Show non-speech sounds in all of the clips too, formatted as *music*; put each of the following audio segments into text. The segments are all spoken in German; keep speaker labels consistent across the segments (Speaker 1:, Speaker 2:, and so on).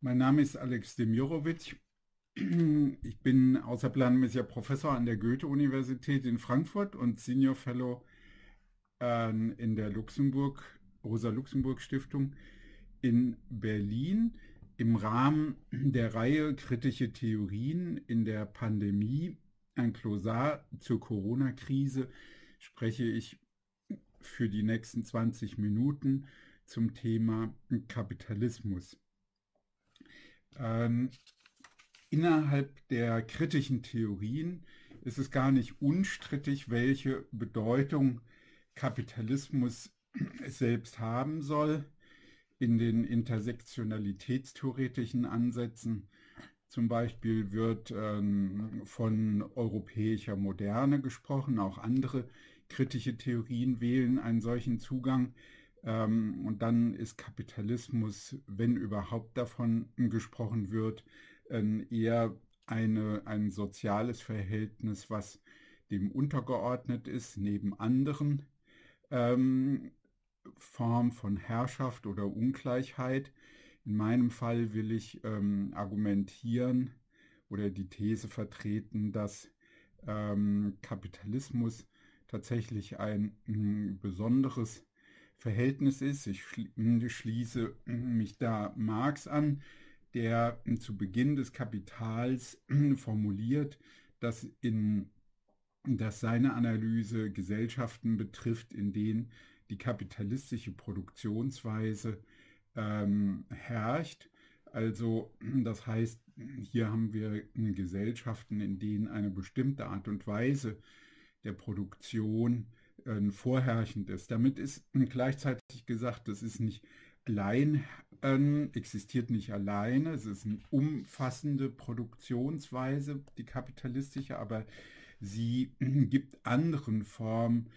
Speaker 1: Mein Name ist Alex Demirovic. Ich bin außerplanmäßiger Professor an der Goethe-Universität in Frankfurt und Senior Fellow äh, in der Luxemburg, Rosa-Luxemburg-Stiftung in Berlin. Im Rahmen der Reihe Kritische Theorien in der Pandemie, ein Klosar zur Corona-Krise, spreche ich für die nächsten 20 Minuten zum Thema Kapitalismus. Ähm, innerhalb der kritischen Theorien ist es gar nicht unstrittig, welche Bedeutung Kapitalismus *clears throat* selbst haben soll. In den intersektionalitätstheoretischen Ansätzen zum Beispiel wird ähm, von europäischer Moderne gesprochen, auch andere kritische Theorien wählen einen solchen Zugang. Ähm, und dann ist Kapitalismus, wenn überhaupt davon gesprochen wird, ähm, eher eine, ein soziales Verhältnis, was dem untergeordnet ist, neben anderen ähm, Formen von Herrschaft oder Ungleichheit. In meinem Fall will ich ähm, argumentieren oder die These vertreten, dass ähm, Kapitalismus tatsächlich ein mh, besonderes Verhältnis ist. Ich schließe mich da Marx an, der zu Beginn des Kapitals formuliert, dass, in, dass seine Analyse Gesellschaften betrifft, in denen die kapitalistische Produktionsweise ähm, herrscht. Also das heißt, hier haben wir Gesellschaften, in denen eine bestimmte Art und Weise der Produktion äh, vorherrschend ist. Damit ist gleichzeitig gesagt, das ist nicht allein, äh, existiert nicht alleine, es ist eine umfassende Produktionsweise, die kapitalistische, aber sie *clears throat* gibt anderen Formen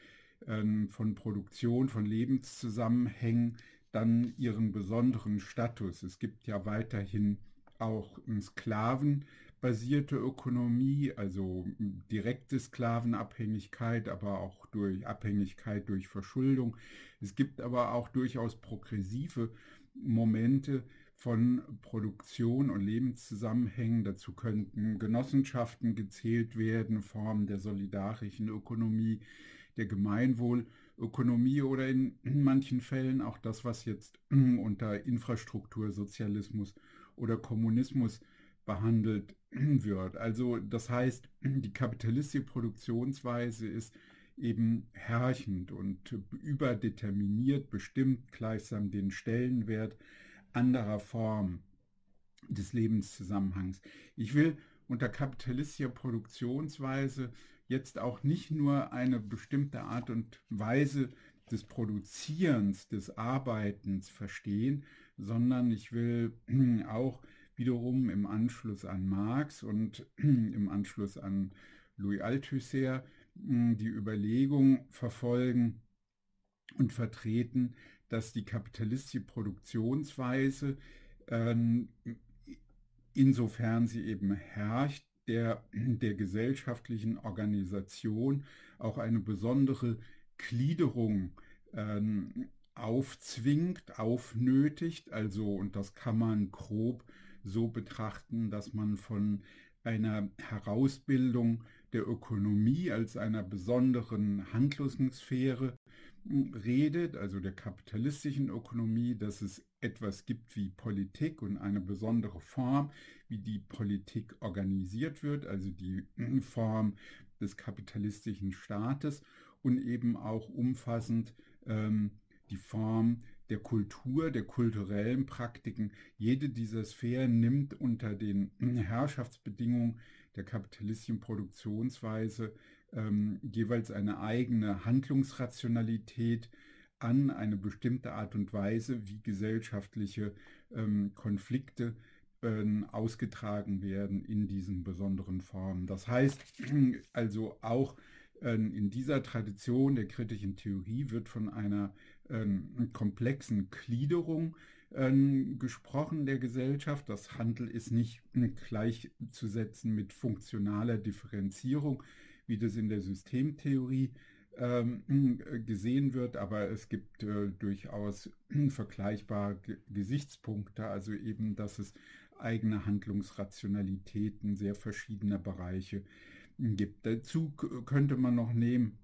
Speaker 1: äh, von Produktion, von Lebenszusammenhängen dann ihren besonderen Status. Es gibt ja weiterhin auch Sklaven, basierte Ökonomie, also direkte Sklavenabhängigkeit, aber auch durch Abhängigkeit durch Verschuldung. Es gibt aber auch durchaus progressive Momente von Produktion und Lebenszusammenhängen. Dazu könnten Genossenschaften gezählt werden, Formen der solidarischen Ökonomie, der Gemeinwohlökonomie oder in manchen Fällen auch das, was jetzt unter Infrastruktursozialismus oder Kommunismus behandelt *clears throat* wird. Also das heißt, *clears throat* die kapitalistische Produktionsweise ist eben herrschend und überdeterminiert, bestimmt gleichsam den Stellenwert anderer Formen des Lebenszusammenhangs. Ich will unter kapitalistischer Produktionsweise jetzt auch nicht nur eine bestimmte Art und Weise des Produzierens, des Arbeitens verstehen, sondern ich will *clears throat* auch wiederum im Anschluss an Marx und *clears throat* im Anschluss an Louis Althusser die Überlegung verfolgen und vertreten, dass die kapitalistische Produktionsweise, ähm, insofern sie eben herrscht, der, *clears throat* der gesellschaftlichen Organisation auch eine besondere Gliederung ähm, aufzwingt, aufnötigt. Also, und das kann man grob so betrachten, dass man von einer Herausbildung der Ökonomie als einer besonderen Handlungssphäre hm, redet, also der kapitalistischen Ökonomie, dass es etwas gibt wie Politik und eine besondere Form, wie die Politik organisiert wird, also die hm, Form des kapitalistischen Staates und eben auch umfassend ähm, die Form der Kultur, der kulturellen Praktiken. Jede dieser Sphären nimmt unter den *clears throat* Herrschaftsbedingungen der kapitalistischen Produktionsweise ähm, jeweils eine eigene Handlungsrationalität an, eine bestimmte Art und Weise, wie gesellschaftliche ähm, Konflikte ähm, ausgetragen werden in diesen besonderen Formen. Das heißt *clears throat* also auch ähm, in dieser Tradition der kritischen Theorie wird von einer ähm, komplexen Gliederung ähm, gesprochen der Gesellschaft. Das Handel ist nicht hm, gleichzusetzen mit funktionaler Differenzierung, wie das in der Systemtheorie ähm, gesehen wird, aber es gibt äh, durchaus vergleichbare Gesichtspunkte, also eben, dass es eigene Handlungsrationalitäten sehr verschiedener Bereiche gibt. Dazu könnte man noch nehmen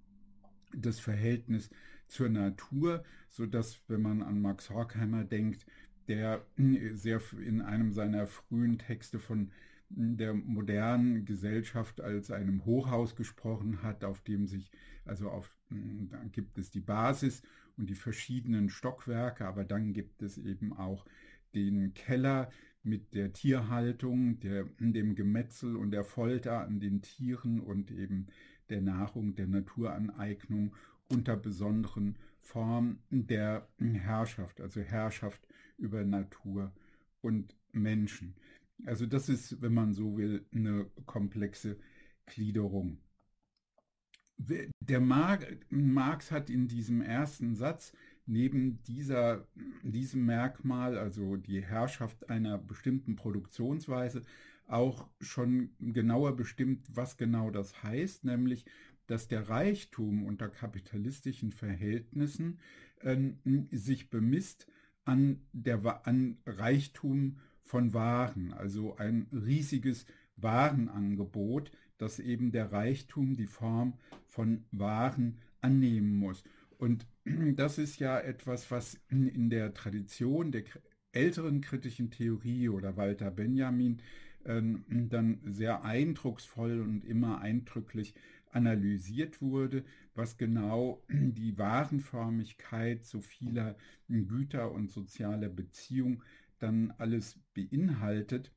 Speaker 1: das Verhältnis zur Natur, so dass, wenn man an Max Horkheimer denkt, der sehr in einem seiner frühen Texte von der modernen Gesellschaft als einem Hochhaus gesprochen hat, auf dem sich, also auf, dann gibt es die Basis und die verschiedenen Stockwerke, aber dann gibt es eben auch den Keller mit der Tierhaltung, der, dem Gemetzel und der Folter an den Tieren und eben der Nahrung, der Naturaneignung unter besonderen Formen der Herrschaft, also Herrschaft über Natur und Menschen. Also das ist, wenn man so will, eine komplexe Gliederung. Der Marx hat in diesem ersten Satz neben dieser, diesem Merkmal, also die Herrschaft einer bestimmten Produktionsweise, auch schon genauer bestimmt, was genau das heißt, nämlich, dass der Reichtum unter kapitalistischen Verhältnissen äh, sich bemisst an, der, an Reichtum von Waren, also ein riesiges Warenangebot, das eben der Reichtum die Form von Waren annehmen muss. Und *clears throat* das ist ja etwas, was in der Tradition der älteren kritischen Theorie oder Walter Benjamin ähm, dann sehr eindrucksvoll und immer eindrücklich analysiert wurde, was genau *clears throat* die Warenförmigkeit so vieler Güter und sozialer Beziehungen dann alles beinhaltet.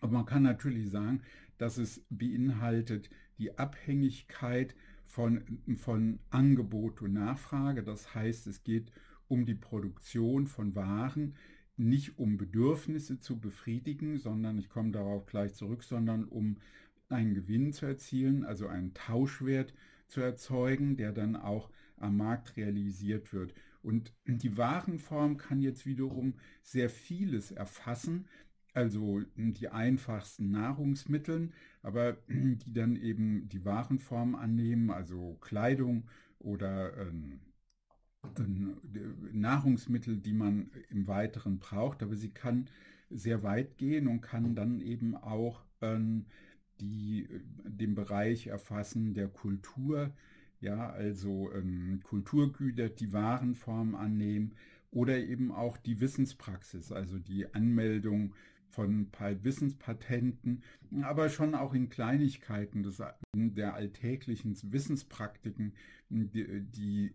Speaker 1: Aber man kann natürlich sagen, dass es beinhaltet die Abhängigkeit von, von Angebot und Nachfrage. Das heißt, es geht um die Produktion von Waren, nicht um Bedürfnisse zu befriedigen, sondern ich komme darauf gleich zurück, sondern um einen Gewinn zu erzielen, also einen Tauschwert zu erzeugen, der dann auch am Markt realisiert wird. Und die Warenform kann jetzt wiederum sehr vieles erfassen, also die einfachsten Nahrungsmittel, aber die dann eben die Warenform annehmen, also Kleidung oder ähm, Nahrungsmittel, die man im Weiteren braucht, aber sie kann sehr weit gehen und kann dann eben auch ähm, die, den Bereich erfassen der Kultur, ja, also ähm, Kulturgüter, die Warenform annehmen oder eben auch die Wissenspraxis, also die Anmeldung von Wissenspatenten, aber schon auch in Kleinigkeiten des, der alltäglichen Wissenspraktiken die, die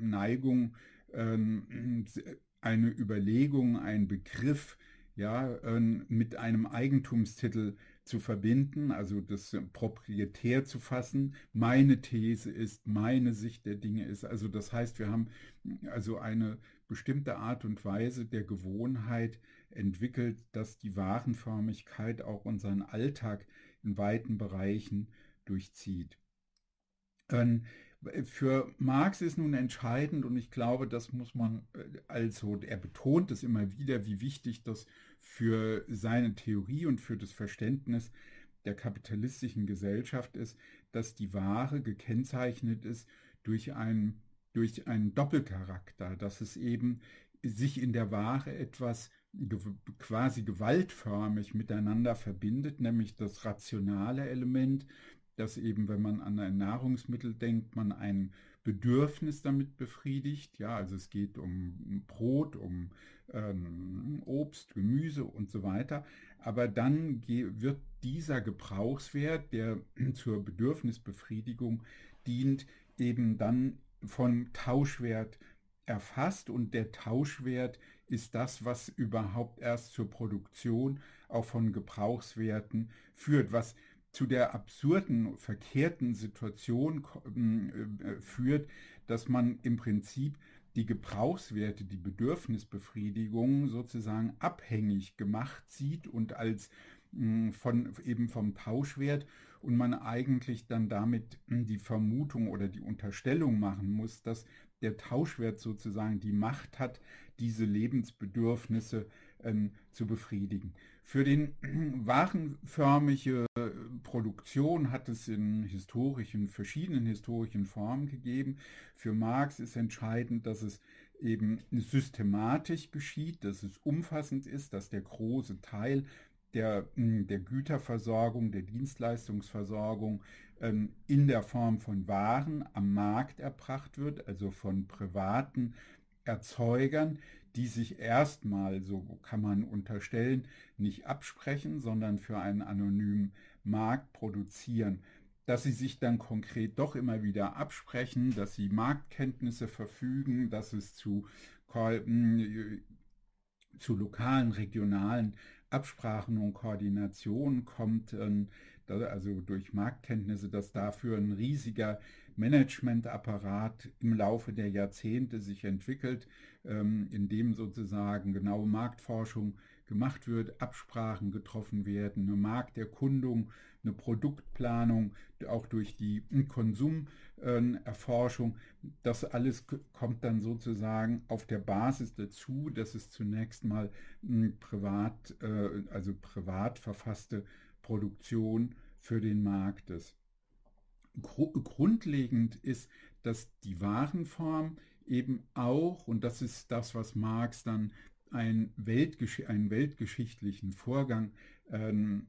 Speaker 1: Neigung, ähm, eine Überlegung, ein Begriff, ja, ähm, mit einem Eigentumstitel zu verbinden, also das proprietär zu fassen. Meine These ist, meine Sicht der Dinge ist. Also das heißt, wir haben also eine bestimmte Art und Weise der Gewohnheit entwickelt, dass die Warenförmigkeit auch unseren Alltag in weiten Bereichen durchzieht. Ähm, für Marx ist nun entscheidend und ich glaube, das muss man, äh, also er betont es immer wieder, wie wichtig das für seine Theorie und für das Verständnis der kapitalistischen Gesellschaft ist, dass die Ware gekennzeichnet ist durch einen, durch einen Doppelcharakter, dass es eben sich in der Ware etwas quasi gewaltförmig miteinander verbindet, nämlich das rationale Element, dass eben, wenn man an ein Nahrungsmittel denkt, man ein Bedürfnis damit befriedigt. Ja, also es geht um Brot, um ähm, Obst, Gemüse und so weiter. Aber dann wird dieser Gebrauchswert, der *clears throat* zur Bedürfnisbefriedigung dient, eben dann von Tauschwert erfasst und der Tauschwert ist das, was überhaupt erst zur Produktion auch von Gebrauchswerten führt, was zu der absurden, verkehrten Situation äh, äh, führt, dass man im Prinzip die Gebrauchswerte, die Bedürfnisbefriedigung sozusagen abhängig gemacht sieht und als von eben vom Tauschwert und man eigentlich dann damit die Vermutung oder die Unterstellung machen muss, dass der Tauschwert sozusagen die Macht hat, diese Lebensbedürfnisse ähm, zu befriedigen. Für den *clears throat* warenförmige Produktion hat es in historischen, verschiedenen historischen Formen gegeben. Für Marx ist entscheidend, dass es eben systematisch geschieht, dass es umfassend ist, dass der große Teil der, der Güterversorgung, der Dienstleistungsversorgung ähm, in der Form von Waren am Markt erbracht wird, also von privaten Erzeugern, die sich erstmal, so kann man unterstellen, nicht absprechen, sondern für einen anonymen Markt produzieren. Dass sie sich dann konkret doch immer wieder absprechen, dass sie Marktkenntnisse verfügen, dass es zu, zu lokalen, regionalen Absprachen und Koordinationen kommt, ähm, also durch Marktkenntnisse, dass dafür ein riesiger Managementapparat im Laufe der Jahrzehnte sich entwickelt, ähm, in dem sozusagen genaue Marktforschung gemacht wird, Absprachen getroffen werden, eine Markterkundung, eine Produktplanung, auch durch die Konsumerforschung. Das alles kommt dann sozusagen auf der Basis dazu, dass es zunächst mal privat, äh, also privat verfasste Produktion für den Markt ist. Grundlegend ist, dass die Warenform eben auch, und das ist das, was Marx dann ein Weltgesch einen weltgeschichtlichen Vorgang ähm,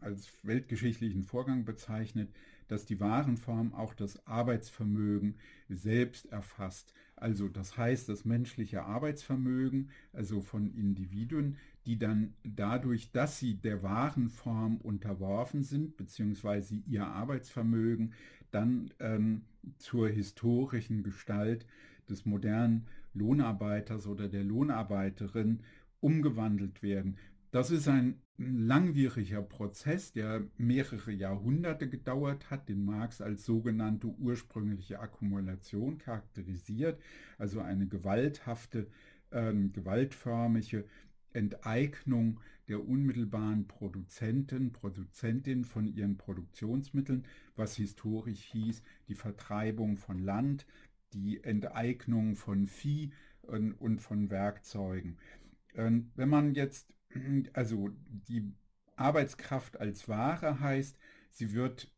Speaker 1: als weltgeschichtlichen Vorgang bezeichnet, dass die Warenform auch das Arbeitsvermögen selbst erfasst. Also das heißt, das menschliche Arbeitsvermögen, also von Individuen, die dann dadurch, dass sie der Warenform unterworfen sind, beziehungsweise ihr Arbeitsvermögen dann ähm, zur historischen Gestalt des modernen Lohnarbeiters oder der Lohnarbeiterin umgewandelt werden. Das ist ein langwieriger Prozess, der mehrere Jahrhunderte gedauert hat, den Marx als sogenannte ursprüngliche Akkumulation charakterisiert, also eine gewalthafte, äh, gewaltförmige Enteignung der unmittelbaren Produzenten, Produzentin von ihren Produktionsmitteln, was historisch hieß, die Vertreibung von Land, die Enteignung von Vieh und, und von Werkzeugen. Ähm, wenn man jetzt, *clears throat* also die Arbeitskraft als Ware heißt, sie wird,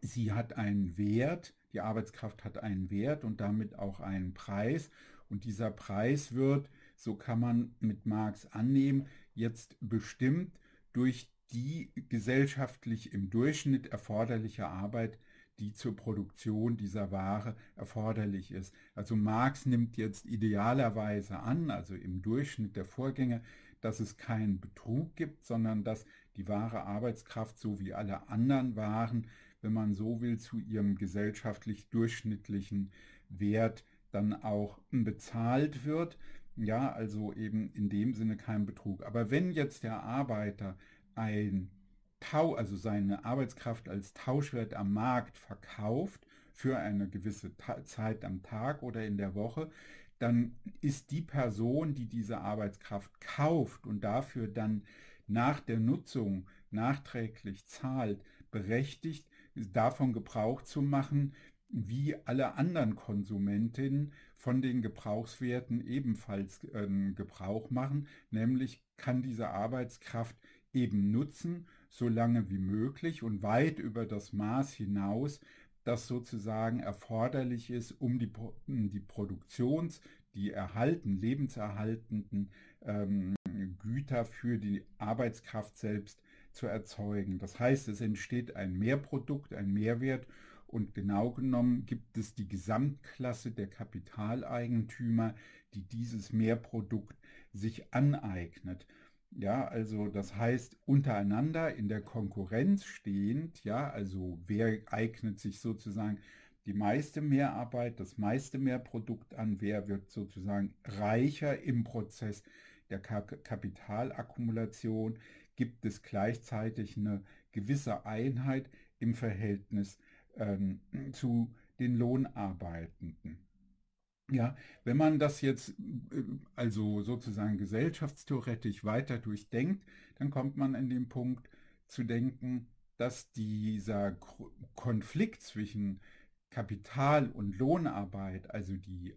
Speaker 1: sie hat einen Wert, die Arbeitskraft hat einen Wert und damit auch einen Preis und dieser Preis wird so kann man mit Marx annehmen, jetzt bestimmt durch die gesellschaftlich im Durchschnitt erforderliche Arbeit, die zur Produktion dieser Ware erforderlich ist. Also Marx nimmt jetzt idealerweise an, also im Durchschnitt der Vorgänge, dass es keinen Betrug gibt, sondern dass die wahre Arbeitskraft so wie alle anderen Waren, wenn man so will, zu ihrem gesellschaftlich durchschnittlichen Wert dann auch bezahlt wird. Ja, also eben in dem Sinne kein Betrug. Aber wenn jetzt der Arbeiter ein Tau, also seine Arbeitskraft als Tauschwert am Markt verkauft für eine gewisse Ta Zeit am Tag oder in der Woche, dann ist die Person, die diese Arbeitskraft kauft und dafür dann nach der Nutzung nachträglich zahlt, berechtigt, davon Gebrauch zu machen, wie alle anderen Konsumentinnen von den Gebrauchswerten ebenfalls äh, Gebrauch machen, nämlich kann diese Arbeitskraft eben nutzen, so lange wie möglich und weit über das Maß hinaus, das sozusagen erforderlich ist, um die, die Produktions-, die erhalten, lebenserhaltenden ähm, Güter für die Arbeitskraft selbst zu erzeugen. Das heißt, es entsteht ein Mehrprodukt, ein Mehrwert und genau genommen gibt es die Gesamtklasse der Kapitaleigentümer, die dieses Mehrprodukt sich aneignet. Ja, also das heißt untereinander in der Konkurrenz stehend, ja, also wer eignet sich sozusagen die meiste Mehrarbeit, das meiste Mehrprodukt an, wer wird sozusagen reicher im Prozess der Kapitalakkumulation, gibt es gleichzeitig eine gewisse Einheit im Verhältnis ähm, zu den Lohnarbeitenden. Ja, wenn man das jetzt äh, also sozusagen gesellschaftstheoretisch weiter durchdenkt, dann kommt man in den Punkt zu denken, dass dieser Konflikt zwischen Kapital und Lohnarbeit, also die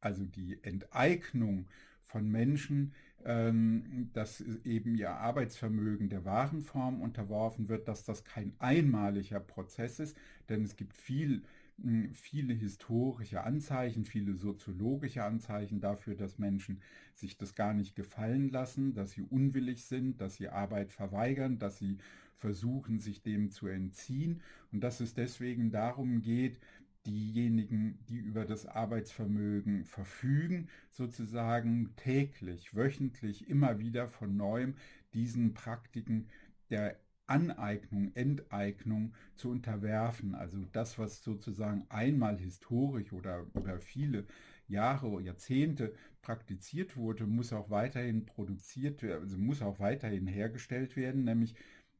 Speaker 1: also die Enteignung von Menschen, ähm, dass eben ihr Arbeitsvermögen der Warenform unterworfen wird, dass das kein einmaliger Prozess ist, denn es gibt viel, hm, viele historische Anzeichen, viele soziologische Anzeichen dafür, dass Menschen sich das gar nicht gefallen lassen, dass sie unwillig sind, dass sie Arbeit verweigern, dass sie versuchen, sich dem zu entziehen. Und dass es deswegen darum geht, diejenigen, die über das Arbeitsvermögen verfügen, sozusagen täglich, wöchentlich, immer wieder von neuem diesen Praktiken der Aneignung, Enteignung zu unterwerfen. Also das, was sozusagen einmal historisch oder über viele Jahre, Jahrzehnte praktiziert wurde, muss auch weiterhin produziert werden, also muss auch weiterhin hergestellt werden, nämlich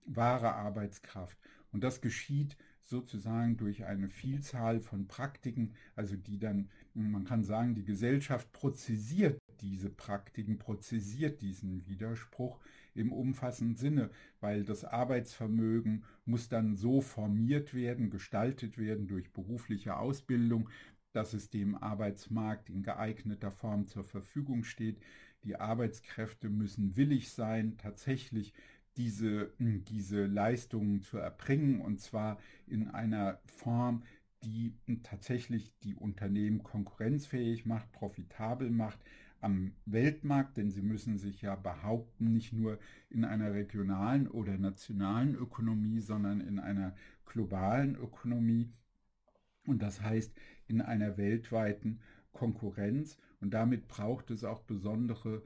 Speaker 1: wahre Arbeitskraft. Und das geschieht sozusagen durch eine Vielzahl von Praktiken, also die dann, man kann sagen, die Gesellschaft prozessiert diese Praktiken, prozessiert diesen Widerspruch im umfassenden Sinne, weil das Arbeitsvermögen muss dann so formiert werden, gestaltet werden durch berufliche Ausbildung, dass es dem Arbeitsmarkt in geeigneter Form zur Verfügung steht. Die Arbeitskräfte müssen willig sein, tatsächlich diese, hm, diese Leistungen zu erbringen und zwar in einer Form, die tatsächlich die Unternehmen konkurrenzfähig macht, profitabel macht am Weltmarkt, denn sie müssen sich ja behaupten, nicht nur in einer regionalen oder nationalen Ökonomie, sondern in einer globalen Ökonomie. Und das heißt in einer weltweiten Konkurrenz. Und damit braucht es auch besondere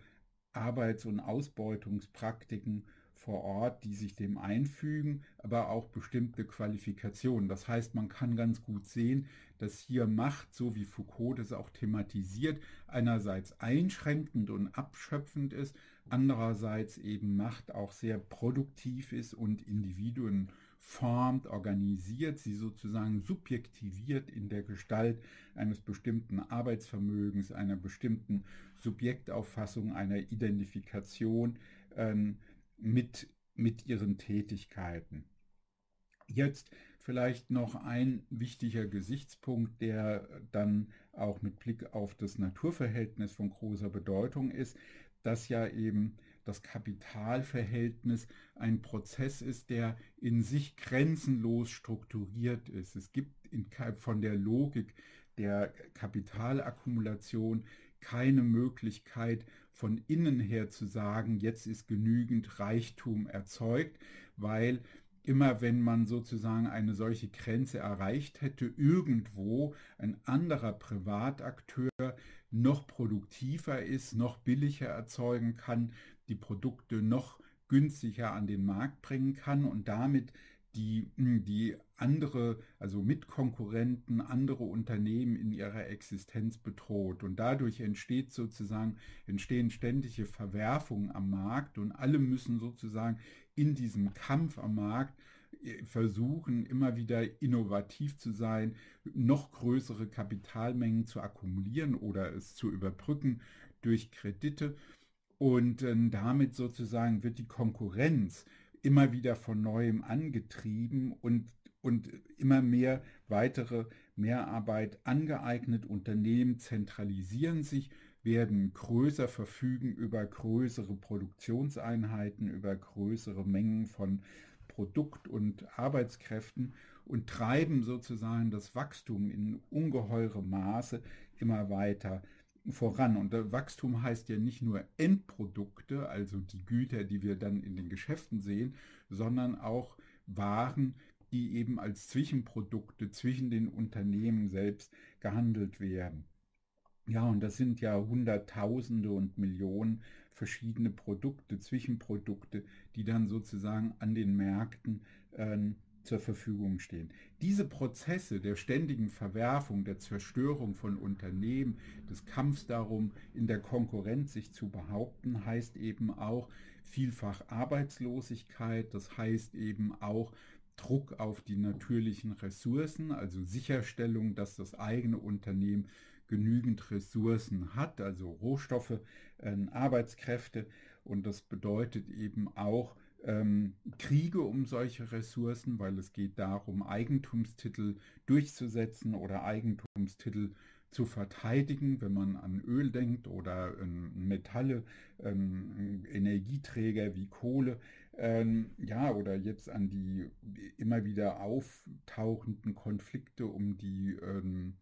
Speaker 1: Arbeits- und Ausbeutungspraktiken vor Ort, die sich dem einfügen, aber auch bestimmte Qualifikationen. Das heißt, man kann ganz gut sehen, dass hier Macht, so wie Foucault das auch thematisiert, einerseits einschränkend und abschöpfend ist, andererseits eben Macht auch sehr produktiv ist und Individuen formt, organisiert, sie sozusagen subjektiviert in der Gestalt eines bestimmten Arbeitsvermögens, einer bestimmten Subjektauffassung, einer Identifikation. Ähm, mit, mit ihren Tätigkeiten. Jetzt vielleicht noch ein wichtiger Gesichtspunkt, der dann auch mit Blick auf das Naturverhältnis von großer Bedeutung ist, dass ja eben das Kapitalverhältnis ein Prozess ist, der in sich grenzenlos strukturiert ist. Es gibt in, von der Logik der Kapitalakkumulation keine Möglichkeit, von innen her zu sagen, jetzt ist genügend Reichtum erzeugt, weil immer wenn man sozusagen eine solche Grenze erreicht hätte, irgendwo ein anderer Privatakteur noch produktiver ist, noch billiger erzeugen kann, die Produkte noch günstiger an den Markt bringen kann und damit die, die andere, also Mitkonkurrenten, andere Unternehmen in ihrer Existenz bedroht. Und dadurch entsteht sozusagen, entstehen ständige Verwerfungen am Markt und alle müssen sozusagen in diesem Kampf am Markt äh, versuchen, immer wieder innovativ zu sein, noch größere Kapitalmengen zu akkumulieren oder es zu überbrücken durch Kredite. Und äh, damit sozusagen wird die Konkurrenz immer wieder von neuem angetrieben und, und immer mehr weitere Mehrarbeit angeeignet. Unternehmen zentralisieren sich, werden größer, verfügen über größere Produktionseinheiten, über größere Mengen von Produkt- und Arbeitskräften und treiben sozusagen das Wachstum in ungeheurem Maße immer weiter voran. Und Wachstum heißt ja nicht nur Endprodukte, also die Güter, die wir dann in den Geschäften sehen, sondern auch Waren, die eben als Zwischenprodukte zwischen den Unternehmen selbst gehandelt werden. Ja, und das sind ja Hunderttausende und Millionen verschiedene Produkte, Zwischenprodukte, die dann sozusagen an den Märkten äh, zur Verfügung stehen. Diese Prozesse der ständigen Verwerfung, der Zerstörung von Unternehmen, des Kampfs darum, in der Konkurrenz sich zu behaupten, heißt eben auch vielfach Arbeitslosigkeit, das heißt eben auch Druck auf die natürlichen Ressourcen, also Sicherstellung, dass das eigene Unternehmen genügend Ressourcen hat, also Rohstoffe, äh, Arbeitskräfte. Und das bedeutet eben auch ähm, Kriege um solche Ressourcen, weil es geht darum, Eigentumstitel durchzusetzen oder Eigentumstitel zu verteidigen, wenn man an Öl denkt oder Metalle, Energieträger wie Kohle, ähm, ja, oder jetzt an die immer wieder auftauchenden Konflikte um die ähm,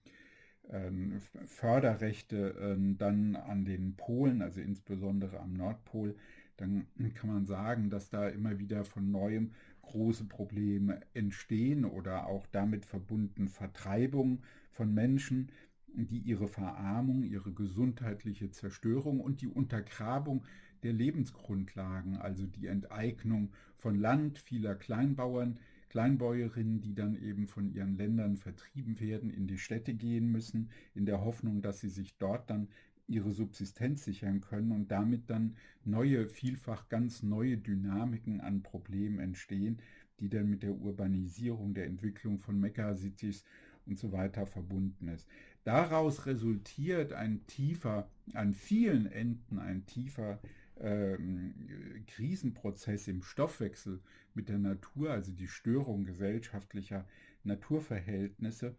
Speaker 1: ähm, Förderrechte ähm, dann an den Polen, also insbesondere am Nordpol, dann kann man sagen, dass da immer wieder von neuem große Probleme entstehen oder auch damit verbunden Vertreibung von Menschen, die ihre Verarmung, ihre gesundheitliche Zerstörung und die Untergrabung der Lebensgrundlagen, also die Enteignung von Land vieler Kleinbauern, Kleinbäuerinnen, die dann eben von ihren Ländern vertrieben werden, in die Städte gehen müssen, in der Hoffnung, dass sie sich dort dann ihre Subsistenz sichern können und damit dann neue, vielfach ganz neue Dynamiken an Problemen entstehen, die dann mit der Urbanisierung, der Entwicklung von Megacities und so weiter verbunden ist. Daraus resultiert ein tiefer, an vielen Enden ein tiefer ähm, Krisenprozess im Stoffwechsel mit der Natur, also die Störung gesellschaftlicher Naturverhältnisse,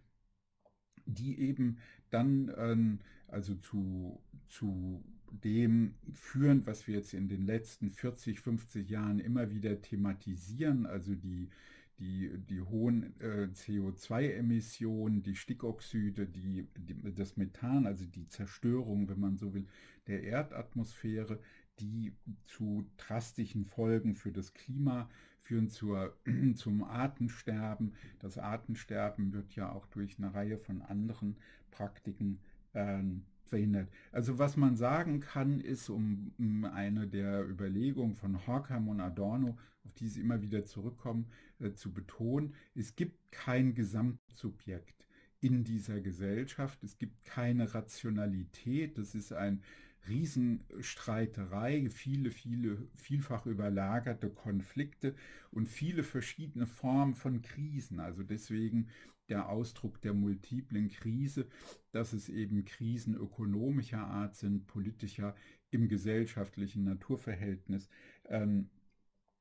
Speaker 1: die eben dann ähm, also zu, zu dem führen, was wir jetzt in den letzten 40, 50 Jahren immer wieder thematisieren, also die, die, die hohen äh, CO2-Emissionen, die Stickoxide, die, die, das Methan, also die Zerstörung, wenn man so will, der Erdatmosphäre, die zu drastischen Folgen für das Klima führen zur, *clears throat* zum Artensterben. Das Artensterben wird ja auch durch eine Reihe von anderen Praktiken ähm, verhindert. Also was man sagen kann, ist, um, um eine der Überlegungen von Horkheimer und Adorno, auf die sie immer wieder zurückkommen, äh, zu betonen, es gibt kein Gesamtsubjekt in dieser Gesellschaft, es gibt keine Rationalität, das ist ein Riesenstreiterei, viele, viele, vielfach überlagerte Konflikte und viele verschiedene Formen von Krisen. Also deswegen der Ausdruck der multiplen Krise, dass es eben Krisen ökonomischer Art sind, politischer, im gesellschaftlichen Naturverhältnis, ähm,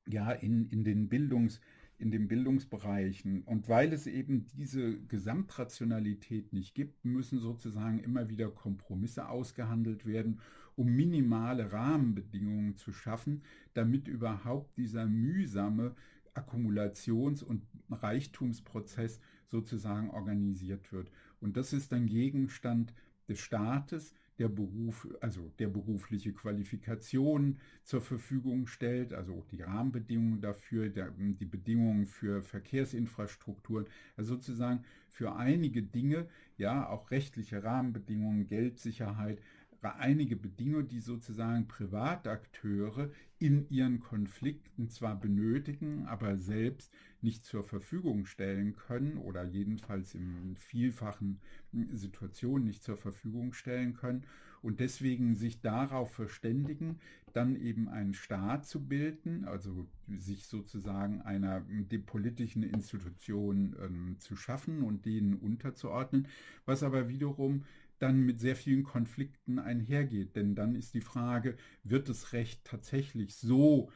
Speaker 1: ja, in, in den Bildungs- in den Bildungsbereichen. Und weil es eben diese Gesamtrationalität nicht gibt, müssen sozusagen immer wieder Kompromisse ausgehandelt werden, um minimale Rahmenbedingungen zu schaffen, damit überhaupt dieser mühsame Akkumulations- und Reichtumsprozess sozusagen organisiert wird. Und das ist dann Gegenstand des Staates, der Beruf, also der berufliche Qualifikation zur Verfügung stellt, also die Rahmenbedingungen dafür, der, die Bedingungen für Verkehrsinfrastrukturen, also sozusagen für einige Dinge, ja, auch rechtliche Rahmenbedingungen, Geldsicherheit, einige Bedingungen, die sozusagen Privatakteure in ihren Konflikten zwar benötigen, aber selbst nicht zur Verfügung stellen können oder jedenfalls in vielfachen Situationen nicht zur Verfügung stellen können und deswegen sich darauf verständigen, dann eben einen Staat zu bilden, also sich sozusagen einer politischen Institution ähm, zu schaffen und denen unterzuordnen, was aber wiederum dann mit sehr vielen Konflikten einhergeht. Denn dann ist die Frage, wird das Recht tatsächlich so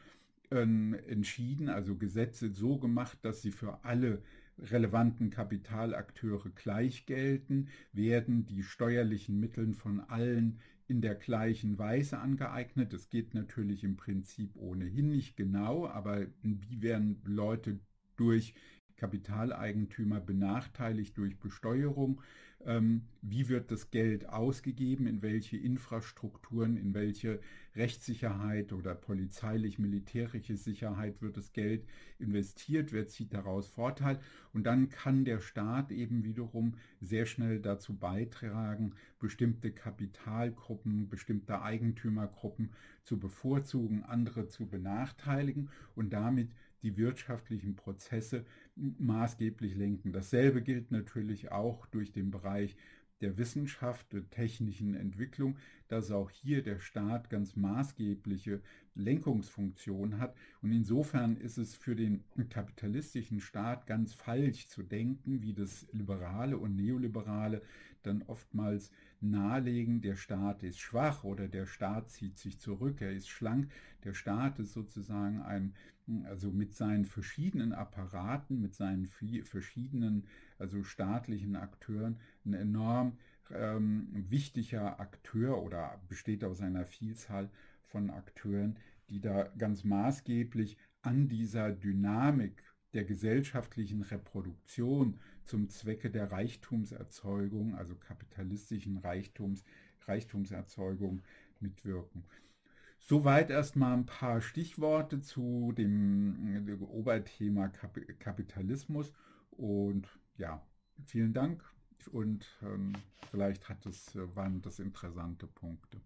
Speaker 1: ähm, entschieden, also Gesetze so gemacht, dass sie für alle relevanten Kapitalakteure gleich gelten, werden die steuerlichen Mittel von allen in der gleichen Weise angeeignet. Es geht natürlich im Prinzip ohnehin nicht genau, aber wie werden Leute durch Kapitaleigentümer benachteiligt durch Besteuerung? Ähm, wie wird das Geld ausgegeben, in welche Infrastrukturen, in welche Rechtssicherheit oder polizeilich-militärische Sicherheit wird das Geld investiert, wer zieht daraus Vorteil? Und dann kann der Staat eben wiederum sehr schnell dazu beitragen, bestimmte Kapitalgruppen, bestimmte Eigentümergruppen zu bevorzugen, andere zu benachteiligen und damit die wirtschaftlichen Prozesse maßgeblich lenken. Dasselbe gilt natürlich auch durch den Bereich der Wissenschaft, der technischen Entwicklung, dass auch hier der Staat ganz maßgebliche Lenkungsfunktion hat. Und insofern ist es für den kapitalistischen Staat ganz falsch zu denken, wie das Liberale und Neoliberale dann oftmals nahelegen, der Staat ist schwach oder der Staat zieht sich zurück, er ist schlank. Der Staat ist sozusagen ein also mit seinen verschiedenen Apparaten, mit seinen verschiedenen, also staatlichen Akteuren, ein enorm ähm, wichtiger Akteur oder besteht aus einer Vielzahl von Akteuren, die da ganz maßgeblich an dieser Dynamik der gesellschaftlichen Reproduktion zum Zwecke der Reichtumserzeugung, also kapitalistischen Reichtums, Reichtumserzeugung mitwirken. Soweit erstmal ein paar Stichworte zu dem, dem Oberthema Kap Kapitalismus und ja, vielen Dank und ähm, vielleicht hat es, waren das interessante Punkte.